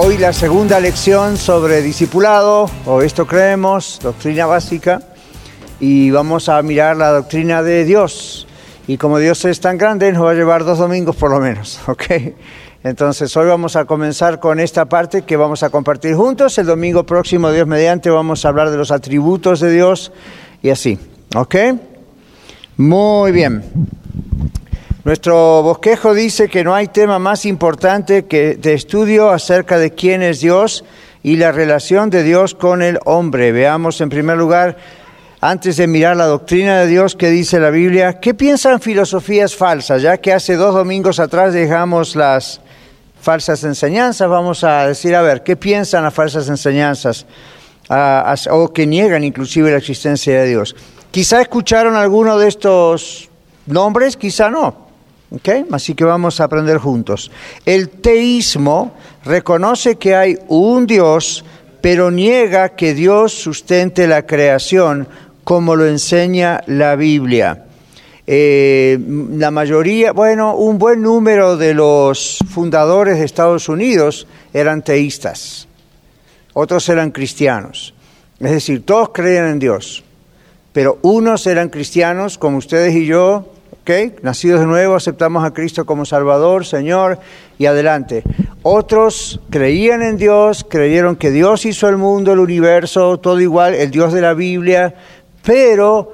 Hoy la segunda lección sobre discipulado, o esto creemos, doctrina básica, y vamos a mirar la doctrina de Dios. Y como Dios es tan grande, nos va a llevar dos domingos por lo menos, ¿ok? Entonces hoy vamos a comenzar con esta parte que vamos a compartir juntos. El domingo próximo, Dios mediante, vamos a hablar de los atributos de Dios y así, ¿ok? Muy bien. Nuestro bosquejo dice que no hay tema más importante que de estudio acerca de quién es Dios y la relación de Dios con el hombre. Veamos en primer lugar, antes de mirar la doctrina de Dios que dice la Biblia, ¿qué piensan filosofías falsas? Ya que hace dos domingos atrás dejamos las falsas enseñanzas, vamos a decir, a ver, ¿qué piensan las falsas enseñanzas? o que niegan inclusive la existencia de Dios. Quizá escucharon alguno de estos nombres, quizá no. Así que vamos a aprender juntos. El teísmo reconoce que hay un Dios, pero niega que Dios sustente la creación como lo enseña la Biblia. Eh, la mayoría, bueno, un buen número de los fundadores de Estados Unidos eran teístas, otros eran cristianos. Es decir, todos creían en Dios, pero unos eran cristianos como ustedes y yo, Nacidos de nuevo, aceptamos a Cristo como Salvador, Señor, y adelante. Otros creían en Dios, creyeron que Dios hizo el mundo, el universo, todo igual, el Dios de la Biblia, pero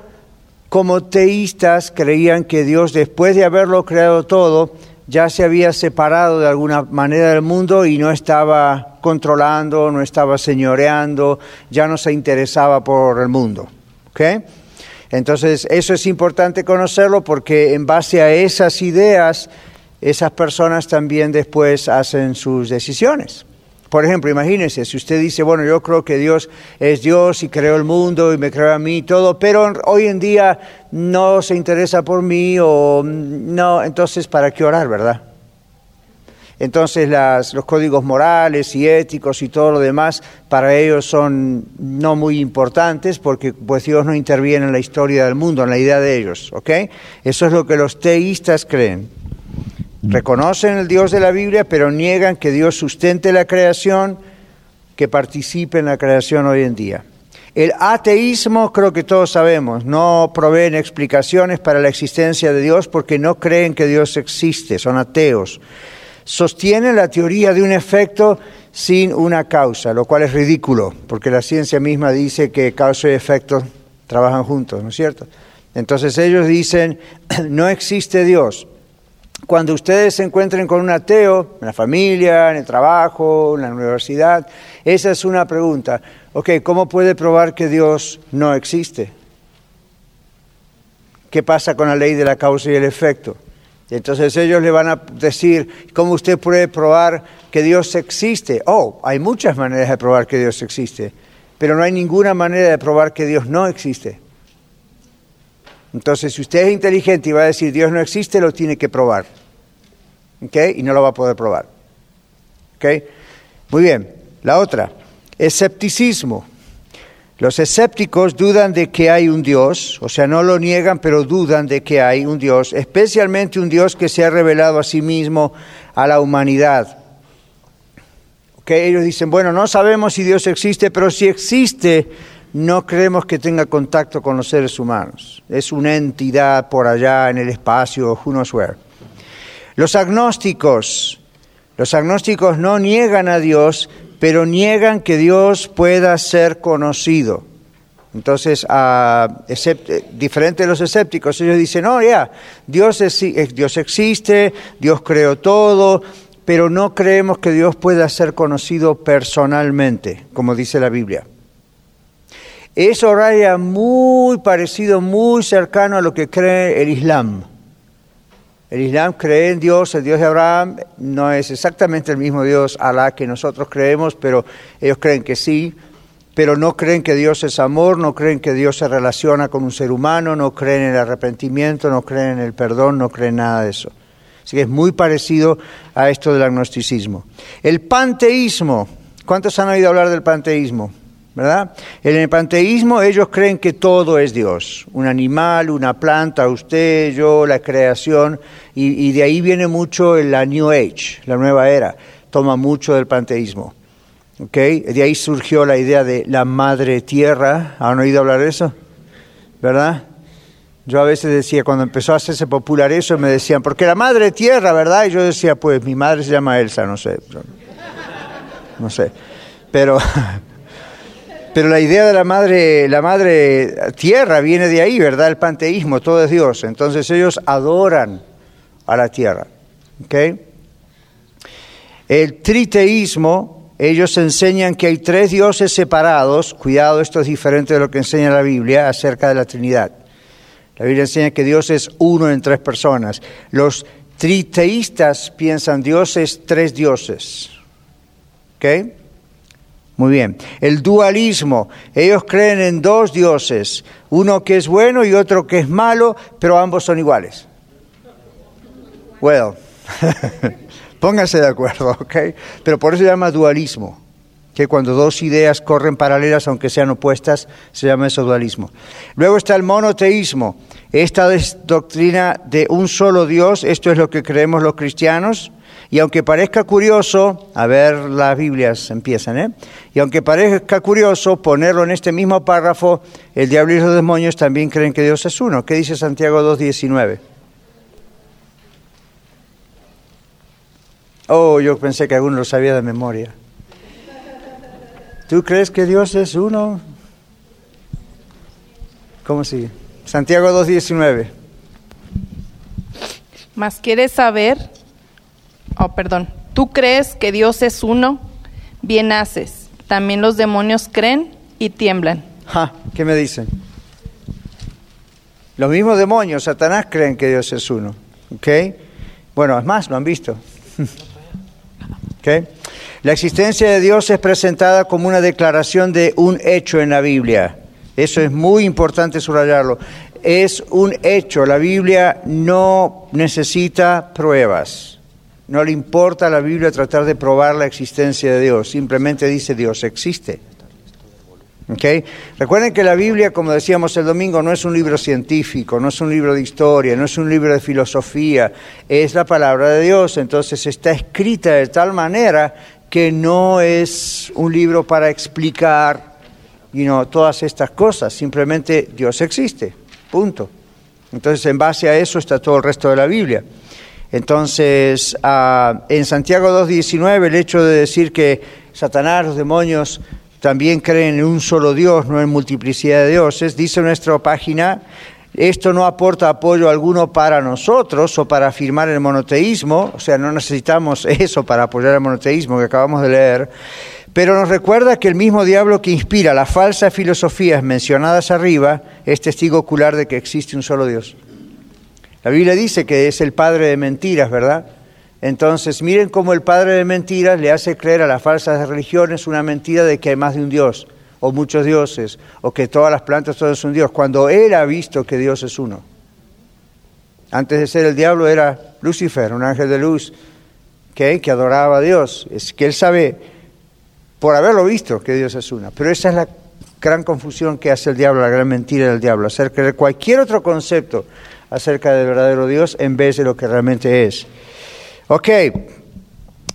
como teístas creían que Dios, después de haberlo creado todo, ya se había separado de alguna manera del mundo y no estaba controlando, no estaba señoreando, ya no se interesaba por el mundo. ¿okay? Entonces, eso es importante conocerlo porque en base a esas ideas, esas personas también después hacen sus decisiones. Por ejemplo, imagínense, si usted dice, bueno, yo creo que Dios es Dios y creó el mundo y me creó a mí y todo, pero hoy en día no se interesa por mí o no, entonces, ¿para qué orar, verdad? Entonces los códigos morales y éticos y todo lo demás para ellos son no muy importantes porque pues Dios no interviene en la historia del mundo, en la idea de ellos, ¿ok? Eso es lo que los teístas creen. Reconocen el Dios de la Biblia, pero niegan que Dios sustente la creación, que participe en la creación hoy en día. El ateísmo, creo que todos sabemos, no proveen explicaciones para la existencia de Dios porque no creen que Dios existe, son ateos sostiene la teoría de un efecto sin una causa, lo cual es ridículo, porque la ciencia misma dice que causa y efecto trabajan juntos, ¿no es cierto? Entonces ellos dicen, no existe Dios. Cuando ustedes se encuentren con un ateo, en la familia, en el trabajo, en la universidad, esa es una pregunta. Ok, ¿cómo puede probar que Dios no existe? ¿Qué pasa con la ley de la causa y el efecto? Entonces ellos le van a decir, ¿cómo usted puede probar que Dios existe? Oh, hay muchas maneras de probar que Dios existe, pero no hay ninguna manera de probar que Dios no existe. Entonces, si usted es inteligente y va a decir Dios no existe, lo tiene que probar. ¿Ok? Y no lo va a poder probar. ¿Ok? Muy bien. La otra, escepticismo. Los escépticos dudan de que hay un Dios, o sea, no lo niegan, pero dudan de que hay un Dios, especialmente un Dios que se ha revelado a sí mismo a la humanidad. Okay, ellos dicen, bueno, no sabemos si Dios existe, pero si existe, no creemos que tenga contacto con los seres humanos. Es una entidad por allá en el espacio, who knows where. Los agnósticos, los agnósticos no niegan a Dios, pero niegan que Dios pueda ser conocido. Entonces, diferente de los escépticos, ellos dicen, no, ya, Dios, Dios existe, Dios creó todo, pero no creemos que Dios pueda ser conocido personalmente, como dice la Biblia. Eso raya muy parecido, muy cercano a lo que cree el Islam. El Islam cree en Dios, el Dios de Abraham, no es exactamente el mismo Dios, Alá, que nosotros creemos, pero ellos creen que sí. pero no creen que Dios es amor, no creen que Dios se relaciona con un ser humano, no creen en el arrepentimiento, no creen en el perdón, no creen nada de eso. Así que es muy parecido a esto del agnosticismo. El panteísmo, ¿cuántos han oído hablar del panteísmo? ¿Verdad? En el panteísmo ellos creen que todo es Dios, un animal, una planta, usted, yo, la creación, y, de ahí viene mucho la New Age, la nueva era, toma mucho del panteísmo. ¿okay? De ahí surgió la idea de la madre tierra, ¿han oído hablar de eso? ¿Verdad? Yo a veces decía, cuando empezó a hacerse popular eso, me decían, porque la madre tierra, ¿verdad? Y yo decía, pues mi madre se llama Elsa, no sé. No sé. Pero Pero la idea de la madre, la madre tierra viene de ahí, ¿verdad? El panteísmo, todo es Dios. Entonces ellos adoran a la tierra. El triteísmo, ellos enseñan que hay tres dioses separados. Cuidado, esto es diferente de lo que enseña la Biblia acerca de la Trinidad. La Biblia enseña que Dios es uno en tres personas. Los triteístas piensan Dios es tres dioses. ¿Ok? Muy bien. El dualismo. Ellos creen en dos dioses, uno que es bueno y otro que es malo, pero ambos son iguales. Well, pónganse de acuerdo, ¿ok? Pero por eso se llama dualismo, que cuando dos ideas corren paralelas, aunque sean opuestas, se llama eso dualismo. Luego está el monoteísmo. Esta es doctrina de un solo Dios, esto es lo que creemos los cristianos. Y aunque parezca curioso, a ver, las Biblias empiezan, ¿eh? Y aunque parezca curioso ponerlo en este mismo párrafo, el diablo y los demonios también creen que Dios es uno. ¿Qué dice Santiago 2.19? Oh, yo pensé que alguno lo sabía de memoria. ¿Tú crees que Dios es uno? ¿Cómo sigue? Santiago 2.19. Más quieres saber oh, perdón, tú crees que Dios es uno, bien haces. También los demonios creen y tiemblan. ¿Qué me dicen? Los mismos demonios, Satanás, creen que Dios es uno. ¿Ok? Bueno, es más, lo han visto. ¿Ok? La existencia de Dios es presentada como una declaración de un hecho en la Biblia. Eso es muy importante subrayarlo. Es un hecho. La Biblia no necesita pruebas. No le importa a la Biblia tratar de probar la existencia de Dios, simplemente dice Dios existe. Recuerden que la Biblia, como decíamos el domingo, no es un libro científico, no es un libro de historia, no es un libro de filosofía, es la palabra de Dios, entonces está escrita de tal manera que no es un libro para explicar todas estas cosas, simplemente Dios existe, punto. Entonces en base a eso está todo el resto de la Biblia. Entonces, ah, en Santiago 2.19, el hecho de decir que Satanás, los demonios, también creen en un solo Dios, no en multiplicidad de dioses, dice nuestra página, esto no aporta apoyo alguno para nosotros o para afirmar el monoteísmo, o sea, no necesitamos eso para apoyar el monoteísmo que acabamos de leer, pero nos recuerda que el mismo diablo que inspira las falsas filosofías mencionadas arriba es testigo ocular de que existe un solo Dios. La Biblia dice que es el padre de mentiras, ¿verdad? Entonces, miren cómo el padre de mentiras le hace creer a las falsas religiones una mentira de que hay más de un Dios, o muchos dioses, o que todas las plantas, es un Dios, cuando él ha visto que Dios es uno. Antes de ser el diablo era Lucifer, un ángel de luz, que adoraba a Dios. Es que él sabe, por haberlo visto, que Dios es uno. Pero esa es la gran confusión que hace el diablo, la gran mentira del diablo, hacer creer cualquier otro concepto acerca del verdadero Dios en vez de lo que realmente es. Ok,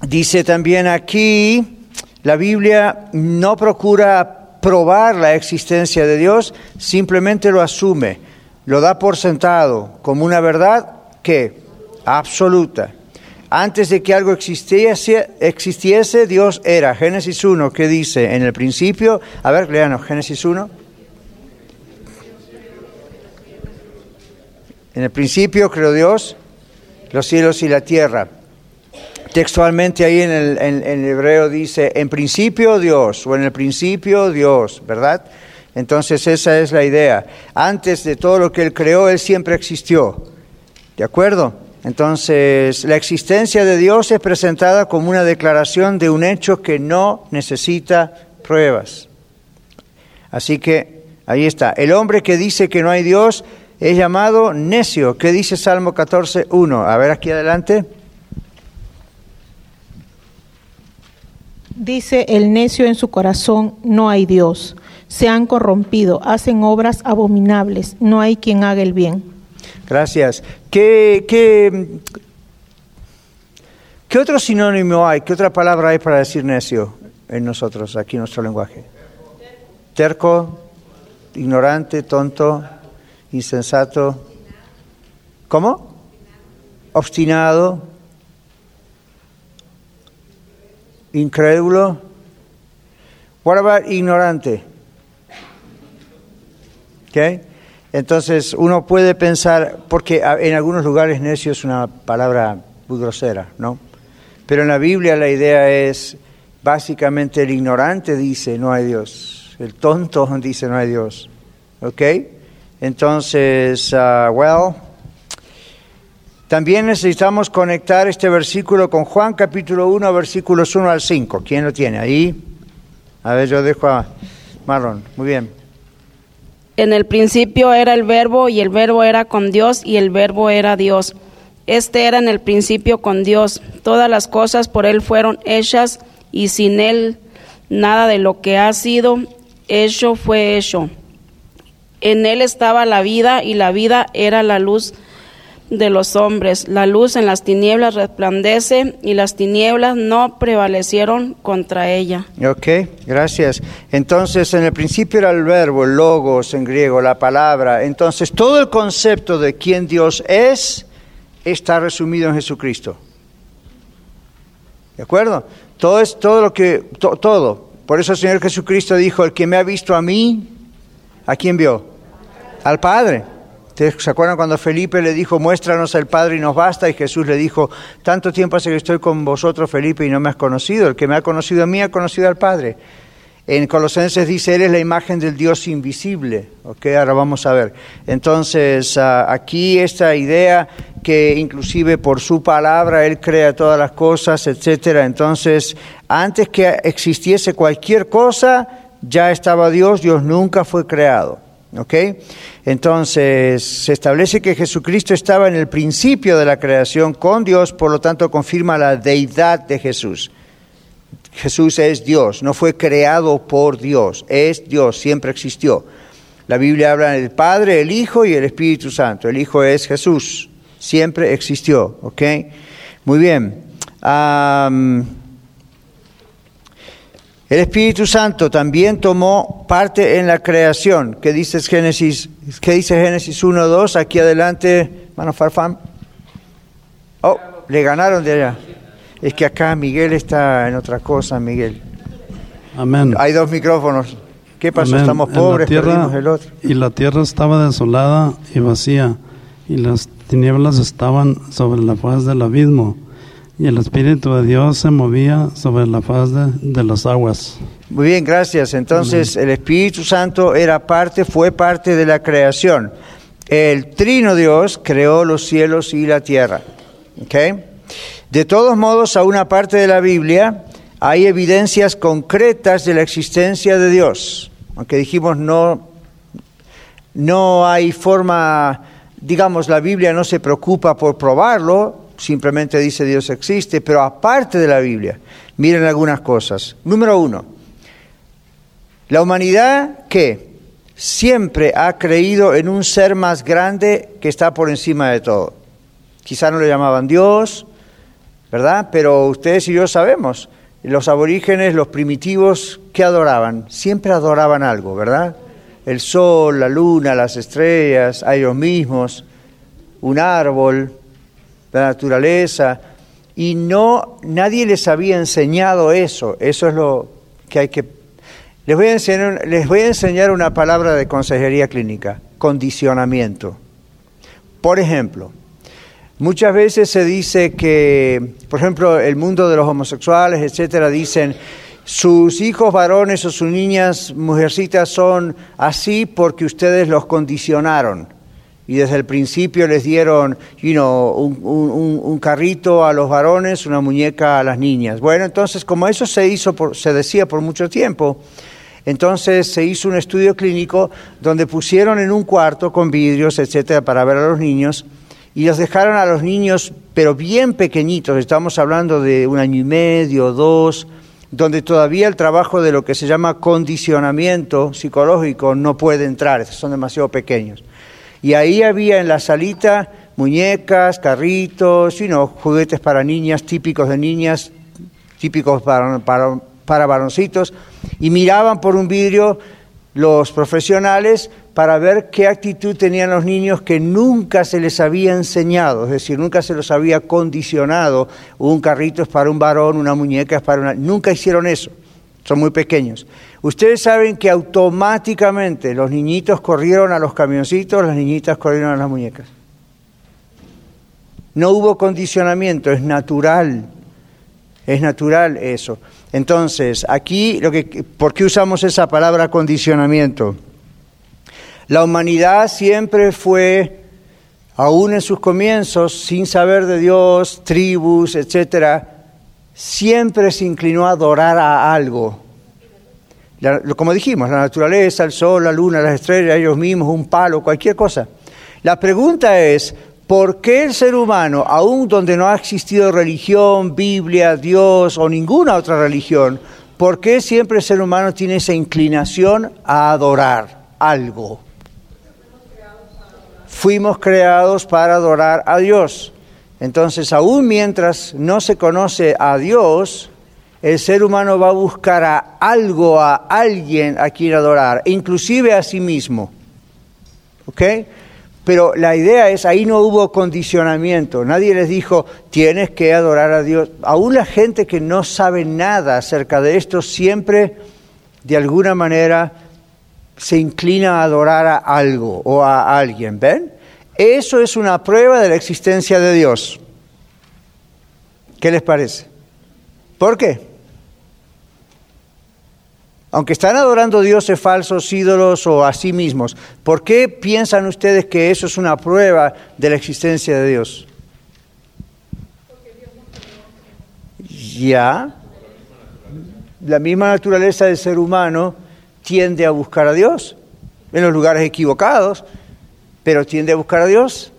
dice también aquí, la Biblia no procura probar la existencia de Dios, simplemente lo asume, lo da por sentado como una verdad que absoluta. Antes de que algo existiese, Dios era. Génesis 1, ¿qué dice? En el principio, a ver, léanos, Génesis 1. En el principio creó Dios los cielos y la tierra. Textualmente ahí en el, hebreo dice, en principio Dios, o en el principio Dios, ¿verdad? Entonces esa es la idea. Antes de todo lo que Él creó, Él siempre existió. ¿De acuerdo? Entonces, la existencia de Dios es presentada como una declaración de un hecho que no necesita pruebas. Así que ahí está. El hombre que dice que no hay Dios es llamado necio. ¿Qué dice Salmo 14, 1? A ver aquí adelante. Dice el necio en su corazón, no hay Dios. Se han corrompido, hacen obras abominables, no hay quien haga el bien. Gracias. ¿Qué, qué, qué otro sinónimo hay? ¿Qué otra palabra hay para decir necio en nosotros, aquí en nuestro lenguaje? Terco, ignorante, tonto, insensato. ¿Cómo? Obstinado, incrédulo. What about ignorante? ¿Okay? Entonces uno puede pensar, porque en algunos lugares necio es una palabra muy grosera, ¿no? Pero en la Biblia la idea es, básicamente el ignorante dice no hay Dios, el tonto dice no hay Dios, ¿ok? Entonces, uh, well, también necesitamos conectar este versículo con Juan capítulo 1, versículos 1 al 5. ¿Quién lo tiene ahí? A ver, yo dejo a Marlon. Muy bien. En el principio era el verbo y el verbo era con Dios y el verbo era Dios. Este era en el principio con Dios. Todas las cosas por Él fueron hechas y sin Él nada de lo que ha sido hecho fue hecho. En Él estaba la vida y la vida era la luz de los hombres. La luz en las tinieblas resplandece y las tinieblas no prevalecieron contra ella. Ok, gracias. Entonces, en el principio era el verbo, el logos en griego, la palabra. Entonces, todo el concepto de quién Dios es está resumido en Jesucristo. ¿De acuerdo? Todo es todo lo que todo. Por eso el Señor Jesucristo dijo, el que me ha visto a mí, ¿a quién vio? Al Padre. ¿Se acuerdan cuando Felipe le dijo, muéstranos al Padre y nos basta? Y Jesús le dijo, tanto tiempo hace que estoy con vosotros, Felipe, y no me has conocido. El que me ha conocido a mí ha conocido al Padre. En Colosenses dice, Él es la imagen del Dios invisible. Ok, ahora vamos a ver. Entonces, ah, aquí esta idea que inclusive por su palabra Él crea todas las cosas, etcétera. Entonces, antes que existiese cualquier cosa, ya estaba Dios, Dios nunca fue creado. ¿Ok? Entonces, se establece que Jesucristo estaba en el principio de la creación con Dios, por lo tanto confirma la deidad de Jesús. Jesús es Dios, no fue creado por Dios, es Dios, siempre existió. La Biblia habla del Padre, el Hijo y el Espíritu Santo. El Hijo es Jesús, siempre existió, ¿ok? Muy bien. El Espíritu Santo también tomó parte en la creación. ¿Qué dice Génesis, qué dice Génesis 1, 2? Aquí adelante, mano Farfán. Oh, le ganaron de allá. Es que acá Miguel está en otra cosa, Miguel. Amén. Hay dos micrófonos. ¿Qué pasó? Amén. Estamos pobres, tierra- el otro. Y la tierra estaba desolada y vacía, y las tinieblas estaban sobre la faz del abismo, y el Espíritu de Dios se movía sobre la faz de, de las aguas. Muy bien, gracias. Entonces, el Espíritu Santo era parte, fue parte de la creación. El Trino Dios creó los cielos y la tierra. ¿Ok? De todos modos, a una parte de la Biblia hay evidencias concretas de la existencia de Dios. Aunque dijimos no, no hay forma, digamos, la Biblia no se preocupa por probarlo, simplemente dice Dios existe, pero aparte de la Biblia, miren algunas cosas. Número uno, la humanidad que siempre ha creído en un ser más grande que está por encima de todo. Quizá no le llamaban Dios, ¿verdad? Pero ustedes y yo sabemos, los aborígenes, los primitivos, ¿qué adoraban? Siempre adoraban algo, ¿verdad? El sol, la luna, las estrellas, a ellos mismos, un árbol, la naturaleza, y no, nadie les había enseñado eso, eso es lo que hay que... Les voy a enseñar, les voy a enseñar una palabra de consejería clínica, condicionamiento. Por ejemplo, muchas veces se dice que, por ejemplo, el mundo de los homosexuales, etcétera, dicen sus hijos varones o sus niñas mujercitas son así porque ustedes los condicionaron y desde el principio les dieron un- un carrito a los varones, una muñeca a las niñas. Bueno, entonces como eso se hizo, por- se decía por mucho tiempo, Entonces se hizo un estudio clínico donde pusieron en un cuarto con vidrios, etcétera, para ver a los niños y los dejaron a los niños, pero bien pequeñitos, estamos hablando de un año y medio, dos, donde todavía el trabajo de lo que se llama condicionamiento psicológico no puede entrar, son demasiado pequeños. Y ahí había en la salita muñecas, carritos, y juguetes para niñas, típicos de niñas, típicos para, para, para varoncitos, y miraban por un vidrio los profesionales para ver qué actitud tenían los niños que nunca se les había enseñado, es decir, nunca se los había condicionado, un carrito es para un varón, una muñeca es para una... Nunca hicieron eso, son muy pequeños. Ustedes saben que automáticamente los niñitos corrieron a los camioncitos, las niñitas corrieron a las muñecas. No hubo condicionamiento, es natural, es natural eso. Entonces, aquí, lo que, ¿por qué usamos esa palabra condicionamiento? La humanidad siempre fue, aún en sus comienzos, sin saber de Dios, tribus, etcétera, siempre se inclinó a adorar a algo. Como dijimos, la naturaleza, el sol, la luna, las estrellas, ellos mismos, un palo, cualquier cosa. La pregunta es, ¿por qué el ser humano, aún donde no ha existido religión, Biblia, Dios o ninguna otra religión, ¿por qué siempre el ser humano tiene esa inclinación a adorar algo? fuimos creados para adorar a Dios. Entonces, aún mientras no se conoce a Dios, el ser humano va a buscar a algo, a alguien a quien adorar, inclusive a sí mismo. ¿Ok? Pero la idea es, ahí no hubo condicionamiento, nadie les dijo, tienes que adorar a Dios. Aún la gente que no sabe nada acerca de esto siempre, de alguna manera, se inclina a adorar a algo o a alguien, ¿ven? Eso es una prueba de la existencia de Dios. ¿Qué les parece? ¿Por qué? Aunque están adorando dioses falsos, ídolos o a sí mismos, ¿por qué piensan ustedes que eso es una prueba de la existencia de Dios? Ya, la misma naturaleza del ser humano tiende a buscar a Dios, en los lugares equivocados, pero tiende a buscar a Dios.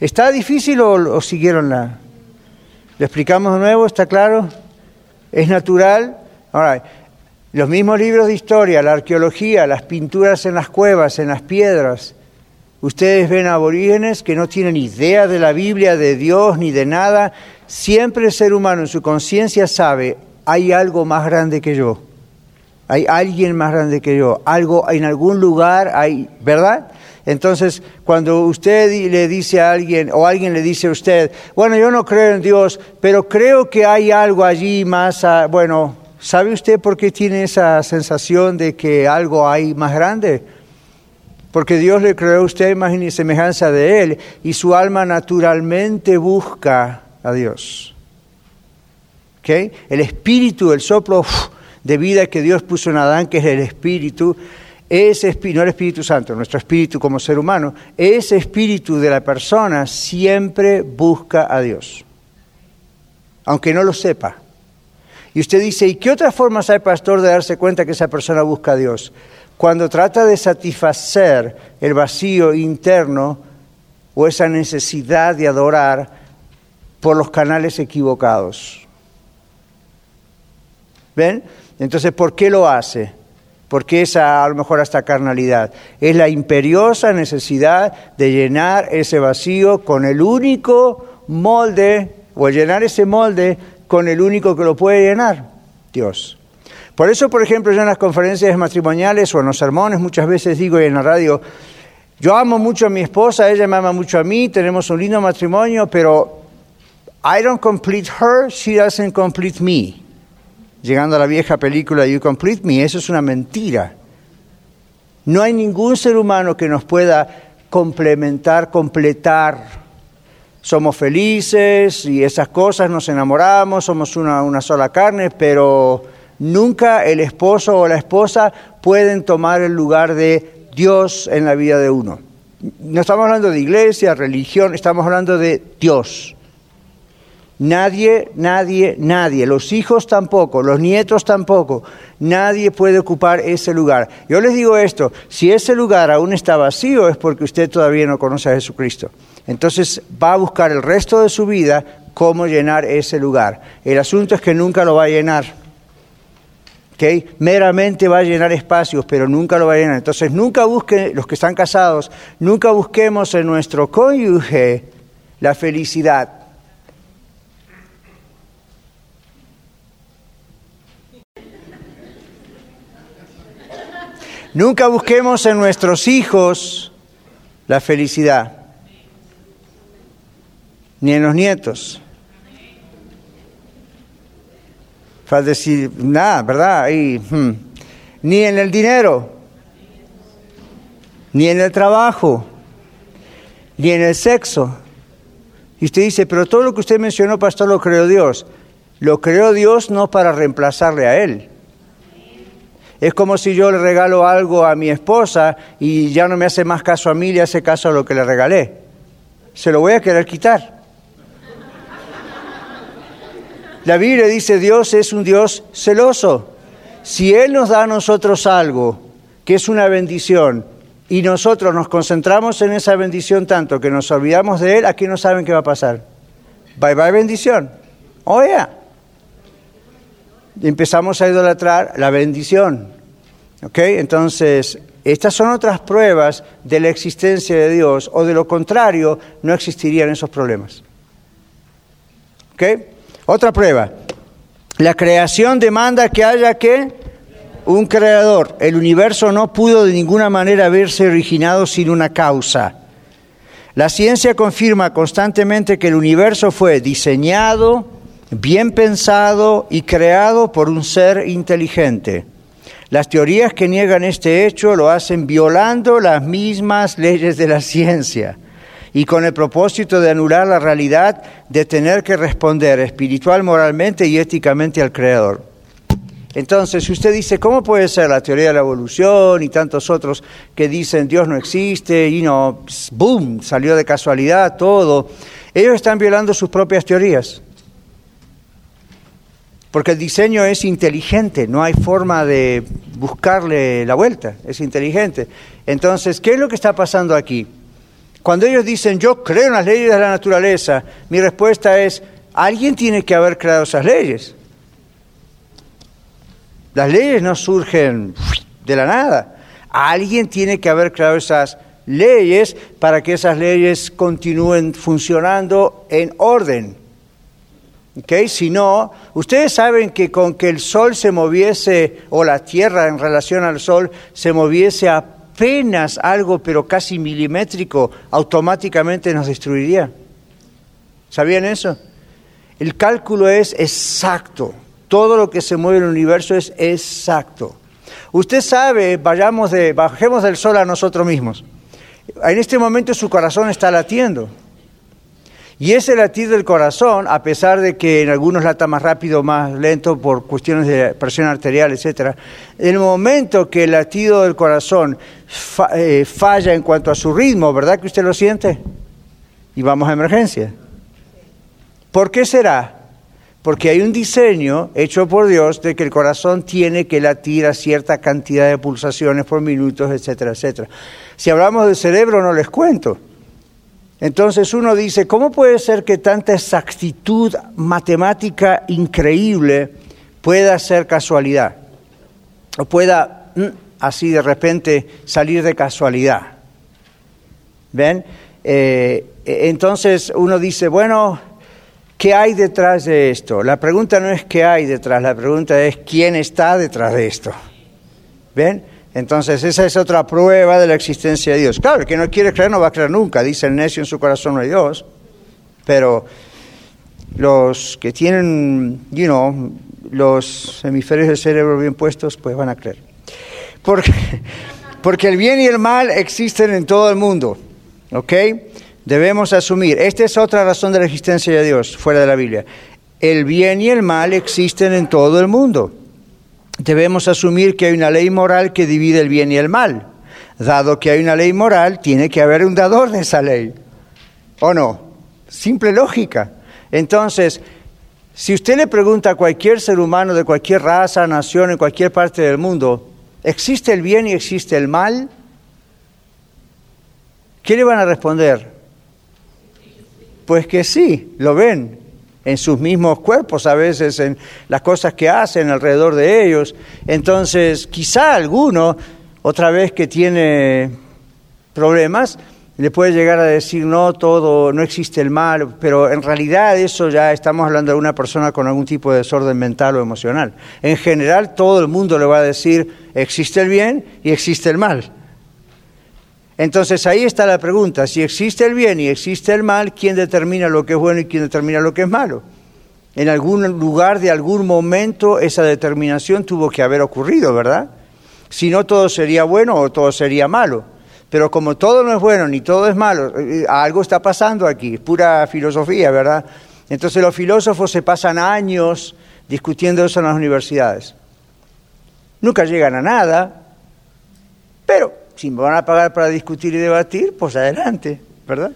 ¿Está difícil o, siguieron la... ¿Le explicamos de nuevo? ¿Está claro? ¿Es natural? Ahora, los mismos libros de historia, la arqueología, las pinturas en las cuevas, en las piedras. Ustedes ven aborígenes que no tienen idea de la Biblia, de Dios, ni de nada. Siempre el ser humano en su conciencia sabe, hay algo más grande que yo. Hay alguien más grande que yo. Algo en algún lugar hay, ¿verdad? Entonces, cuando usted le dice a alguien o alguien le dice a usted, bueno, yo no creo en Dios, pero creo que hay algo allí más, bueno, ¿sabe usted por qué tiene esa sensación de que algo hay más grande? Porque Dios le creó a usted imagen y semejanza de Él y su alma naturalmente busca a Dios. El espíritu, el soplo de vida que Dios puso en Adán, que es el espíritu, ese no el Espíritu Santo, nuestro espíritu como ser humano, ese espíritu de la persona siempre busca a Dios, aunque no lo sepa. Y usted dice, ¿y qué otras formas hay, pastor, de darse cuenta que esa persona busca a Dios? Cuando trata de satisfacer el vacío interno o esa necesidad de adorar por los canales equivocados. ¿Ven? Entonces, ¿por qué lo hace? porque es a, lo mejor hasta carnalidad. Es la imperiosa necesidad de llenar ese vacío con el único molde, o llenar ese molde con el único que lo puede llenar, Dios. Por eso, por ejemplo, yo en las conferencias matrimoniales o en los sermones muchas veces digo en la radio, yo amo mucho a mi esposa, ella me ama mucho a mí, tenemos un lindo matrimonio, pero I don't complete her, she doesn't complete me llegando a la vieja película You Complete Me, eso es una mentira. No hay ningún ser humano que nos pueda complementar, completar. Somos felices y esas cosas, nos enamoramos, somos una, una sola carne, pero nunca el esposo o la esposa pueden tomar el lugar de Dios en la vida de uno. No estamos hablando de iglesia, religión, estamos hablando de Dios. Nadie, nadie, nadie, los hijos tampoco, los nietos tampoco, nadie puede ocupar ese lugar. Yo les digo esto, si ese lugar aún está vacío es porque usted todavía no conoce a Jesucristo. Entonces va a buscar el resto de su vida cómo llenar ese lugar. El asunto es que nunca lo va a llenar. ¿Okay? Meramente va a llenar espacios, pero nunca lo va a llenar. Entonces nunca busquen, los que están casados, nunca busquemos en nuestro cónyuge la felicidad. Nunca busquemos en nuestros hijos la felicidad, ni en los nietos. Para decir nada, ¿verdad? Y, hmm, Ni en el dinero, ni en el trabajo, ni en el sexo. Y usted dice, pero todo lo que usted mencionó, pastor, lo creó Dios. Lo creó Dios no para reemplazarle a Él. Es como si yo le regalo algo a mi esposa y ya no me hace más caso a mí, le hace caso a lo que le regalé. Se lo voy a querer quitar. La Biblia dice Dios es un Dios celoso. Si Él nos da a nosotros algo que es una bendición y nosotros nos concentramos en esa bendición tanto que nos olvidamos de Él, aquí no saben qué va a pasar. Bye bye bendición. Oye. Empezamos a idolatrar la bendición. ¿Ok? Entonces, estas son otras pruebas de la existencia de Dios, o de lo contrario, no existirían esos problemas. ¿Ok? Otra prueba. La creación demanda que haya que un creador. El universo no pudo de ninguna manera haberse originado sin una causa. La ciencia confirma constantemente que el universo fue diseñado, bien pensado y creado por un ser inteligente. Las teorías que niegan este hecho lo hacen violando las mismas leyes de la ciencia y con el propósito de anular la realidad de tener que responder espiritual, moralmente y éticamente al Creador. Entonces, si usted dice, ¿cómo puede ser la teoría de la evolución y tantos otros que dicen Dios no existe y no, boom, salió de casualidad todo? Ellos están violando sus propias teorías. Porque el diseño es inteligente, no hay forma de buscarle la vuelta, es inteligente. Entonces, ¿qué es lo que está pasando aquí? Cuando ellos dicen, yo creo en las leyes de la naturaleza, mi respuesta es, alguien tiene que haber creado esas leyes. Las leyes no surgen de la nada. Alguien tiene que haber creado esas leyes para que esas leyes continúen funcionando en orden. Okay, si no, ustedes saben que con que el sol se moviese, o la tierra en relación al sol se moviese apenas algo, pero casi milimétrico, automáticamente nos destruiría. ¿Sabían eso? El cálculo es exacto. Todo lo que se mueve en el universo es exacto. Usted sabe, vayamos de, bajemos del sol a nosotros mismos. En este momento su corazón está latiendo. Y ese latir del corazón, a pesar de que en algunos lata más rápido más lento por cuestiones de presión arterial, etc., en el momento que el latido del corazón eh, falla en cuanto a su ritmo, ¿verdad que usted lo siente? Y vamos a emergencia. ¿Por qué será? Porque hay un diseño hecho por Dios de que el corazón tiene que latir a cierta cantidad de pulsaciones por minutos, etcétera, etcétera. Si hablamos del cerebro, no les cuento. Entonces uno dice, ¿cómo puede ser que tanta exactitud matemática increíble pueda ser casualidad? O pueda mm, así de repente salir de casualidad. ¿Ven? Eh, entonces uno dice, bueno, ¿qué hay detrás de esto? La pregunta no es qué hay detrás, la pregunta es quién está detrás de esto. ¿Ven? Entonces, esa es otra prueba de la existencia de Dios. Claro, el que no quiere creer no va a creer nunca, dice el necio en su corazón no hay Dios, pero los que tienen, you know, los hemisferios del cerebro bien puestos, pues van a creer. Porque, porque el bien y el mal existen en todo el mundo, ¿ok? Debemos asumir, esta es otra razón de la existencia de Dios, fuera de la Biblia. El bien y el mal existen en todo el mundo debemos asumir que hay una ley moral que divide el bien y el mal. Dado que hay una ley moral, tiene que haber un dador de esa ley. ¿O no? Simple lógica. Entonces, si usted le pregunta a cualquier ser humano de cualquier raza, nación, en cualquier parte del mundo, ¿existe el bien y existe el mal? ¿Qué le van a responder? Pues que sí, lo ven en sus mismos cuerpos, a veces en las cosas que hacen alrededor de ellos. Entonces, quizá alguno, otra vez que tiene problemas, le puede llegar a decir, no, todo, no existe el mal, pero en realidad eso ya estamos hablando de una persona con algún tipo de desorden mental o emocional. En general, todo el mundo le va a decir, existe el bien y existe el mal. Entonces ahí está la pregunta, si existe el bien y existe el mal, ¿quién determina lo que es bueno y quién determina lo que es malo? En algún lugar de algún momento esa determinación tuvo que haber ocurrido, ¿verdad? Si no todo sería bueno o todo sería malo. Pero como todo no es bueno ni todo es malo, eh, algo está pasando aquí, es pura filosofía, ¿verdad? Entonces los filósofos se pasan años discutiendo eso en las universidades. Nunca llegan a nada, pero si me van a pagar para discutir y debatir, pues adelante, ¿verdad?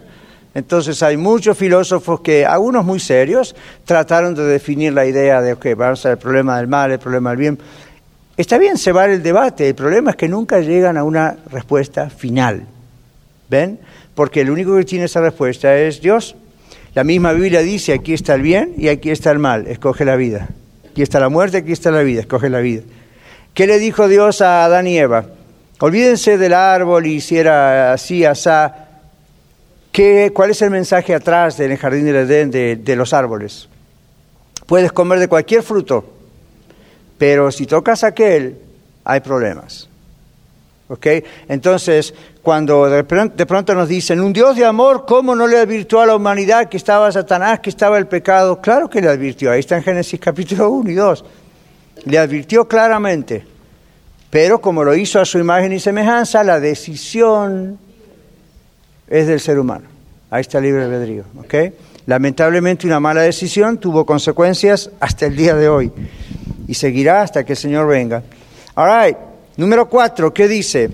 Entonces hay muchos filósofos que, algunos muy serios, trataron de definir la idea de, ok, vamos a ver el problema del mal, el problema del bien. Está bien se va el debate, el problema es que nunca llegan a una respuesta final. ¿Ven? Porque el único que tiene esa respuesta es Dios. La misma Biblia dice, aquí está el bien y aquí está el mal, escoge la vida. Aquí está la muerte, aquí está la vida, escoge la vida. ¿Qué le dijo Dios a Adán y Eva? Olvídense del árbol y si era así, asá. ¿Qué, ¿Cuál es el mensaje atrás del jardín del Edén de, de los árboles? Puedes comer de cualquier fruto, pero si tocas aquel, hay problemas. ¿Ok? Entonces, cuando de pronto, nos dicen, un Dios de amor, ¿cómo no le advirtió a la humanidad que estaba Satanás, que estaba el pecado? Claro que le advirtió, ahí está en Génesis capítulo 1 y 2. Le advirtió claramente, pero como lo hizo a su imagen y semejanza, la decisión es del ser humano. Ahí está el libre albedrío. Lamentablemente una mala decisión tuvo consecuencias hasta el día de hoy y seguirá hasta que el Señor venga. All right. Número cuatro, ¿qué dice?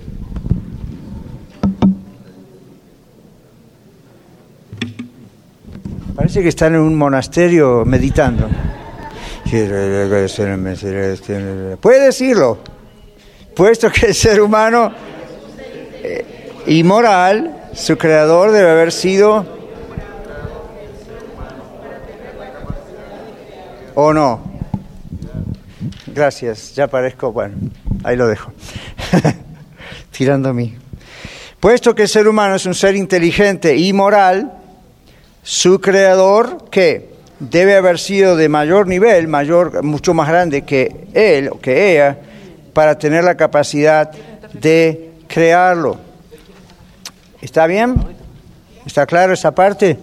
Parece que están en un monasterio meditando. Puede decirlo, puesto que el ser humano eh, inmoral, su creador debe haber sido... ¿O no? Gracias, ya parezco, bueno, ahí lo dejo. Tirando a mí. Puesto que el ser humano es un ser inteligente y moral, su creador, que debe haber sido de mayor nivel, mayor, mucho más grande que él o que ella, para tener la capacidad de crearlo. ¿Está bien? ¿Está claro esa parte?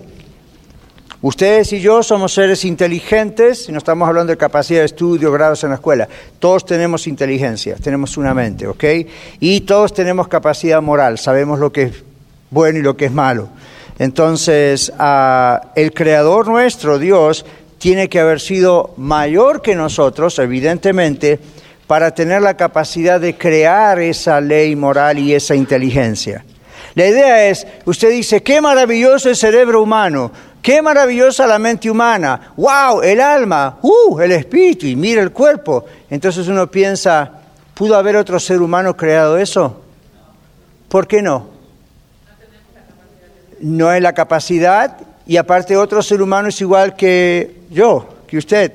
Ustedes y yo somos seres inteligentes, y no estamos hablando de capacidad de estudio, grados en la escuela. Todos tenemos inteligencia, tenemos una mente, ¿ok? Y todos tenemos capacidad moral, sabemos lo que es bueno y lo que es malo. Entonces, ah, el creador nuestro, Dios, tiene que haber sido mayor que nosotros, evidentemente, para tener la capacidad de crear esa ley moral y esa inteligencia. La idea es, usted dice, qué maravilloso el cerebro humano. Qué maravillosa la mente humana. ¡Wow! El alma. ¡Uh! El espíritu. Y mira el cuerpo. Entonces uno piensa, ¿pudo haber otro ser humano creado eso? ¿Por qué no? No hay la capacidad y aparte otro ser humano es igual que yo, que usted.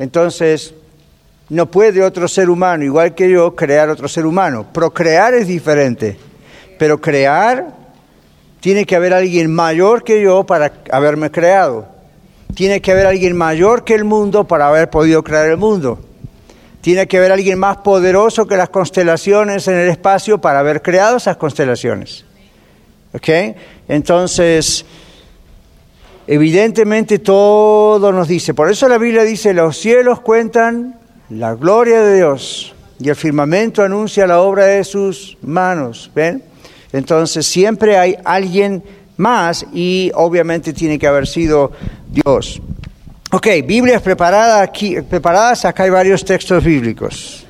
Entonces, no puede otro ser humano, igual que yo, crear otro ser humano. Procrear es diferente, pero crear tiene que haber alguien mayor que yo para haberme creado. Tiene que haber alguien mayor que el mundo para haber podido crear el mundo. Tiene que haber alguien más poderoso que las constelaciones en el espacio para haber creado esas constelaciones. ¿Ok? Entonces, evidentemente todo nos dice. Por eso la Biblia dice, los cielos cuentan la gloria de Dios y el firmamento anuncia la obra de sus manos. ¿Ven? Entonces siempre hay alguien más y obviamente tiene que haber sido Dios. Ok, Biblias preparadas, aquí, preparadas, acá hay varios textos bíblicos.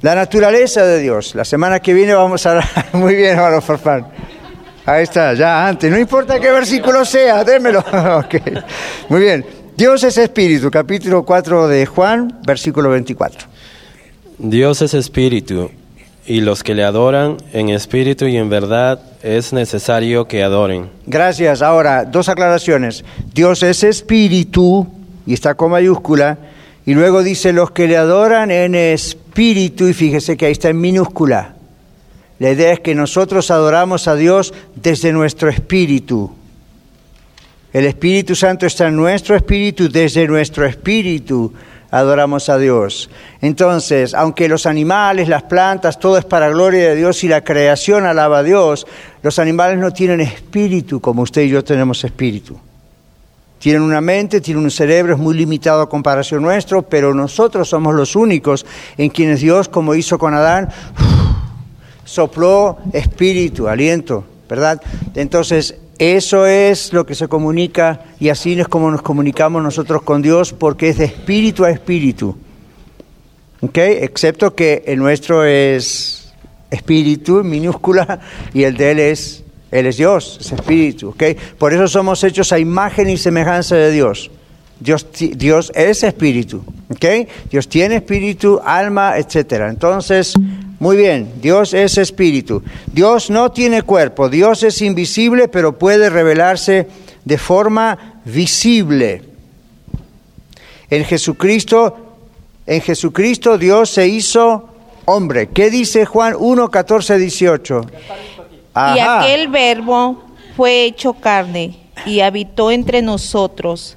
La naturaleza de Dios. La semana que viene vamos a hablar muy bien, hermano Farfán. Ahí está, ya antes. No importa qué versículo sea, démelo. Ok. Muy bien. Dios es espíritu, capítulo 4 de Juan, versículo 24. Dios es espíritu, y los que le adoran en espíritu y en verdad es necesario que adoren. Gracias. Ahora, dos aclaraciones. Dios es espíritu, y está con mayúscula, y luego dice los que le adoran en espíritu, y fíjese que ahí está en minúscula. La idea es que nosotros adoramos a Dios desde nuestro espíritu. El Espíritu Santo está en nuestro espíritu, desde nuestro espíritu adoramos a Dios. Entonces, aunque los animales, las plantas, todo es para gloria de Dios y la creación alaba a Dios, los animales no tienen espíritu como usted y yo tenemos espíritu. Tienen una mente, tienen un cerebro, es muy limitado a comparación nuestro, pero nosotros somos los únicos en quienes Dios, como hizo con Adán, sopló espíritu, aliento, ¿verdad? Entonces, eso es lo que se comunica y así es como nos comunicamos nosotros con Dios porque es de espíritu a espíritu. ¿Ok? Excepto que el nuestro es espíritu en minúscula y el de él es, él es Dios, es espíritu. ¿Ok? Por eso somos hechos a imagen y semejanza de Dios. Dios, Dios es espíritu, ¿ok? Dios tiene espíritu, alma, etcétera. Entonces, muy bien, Dios es espíritu. Dios no tiene cuerpo, Dios es invisible, pero puede revelarse de forma visible. En Jesucristo, en Jesucristo Dios se hizo hombre. ¿Qué dice Juan 1, 14, 18? Y aquel verbo fue hecho carne y habitó entre nosotros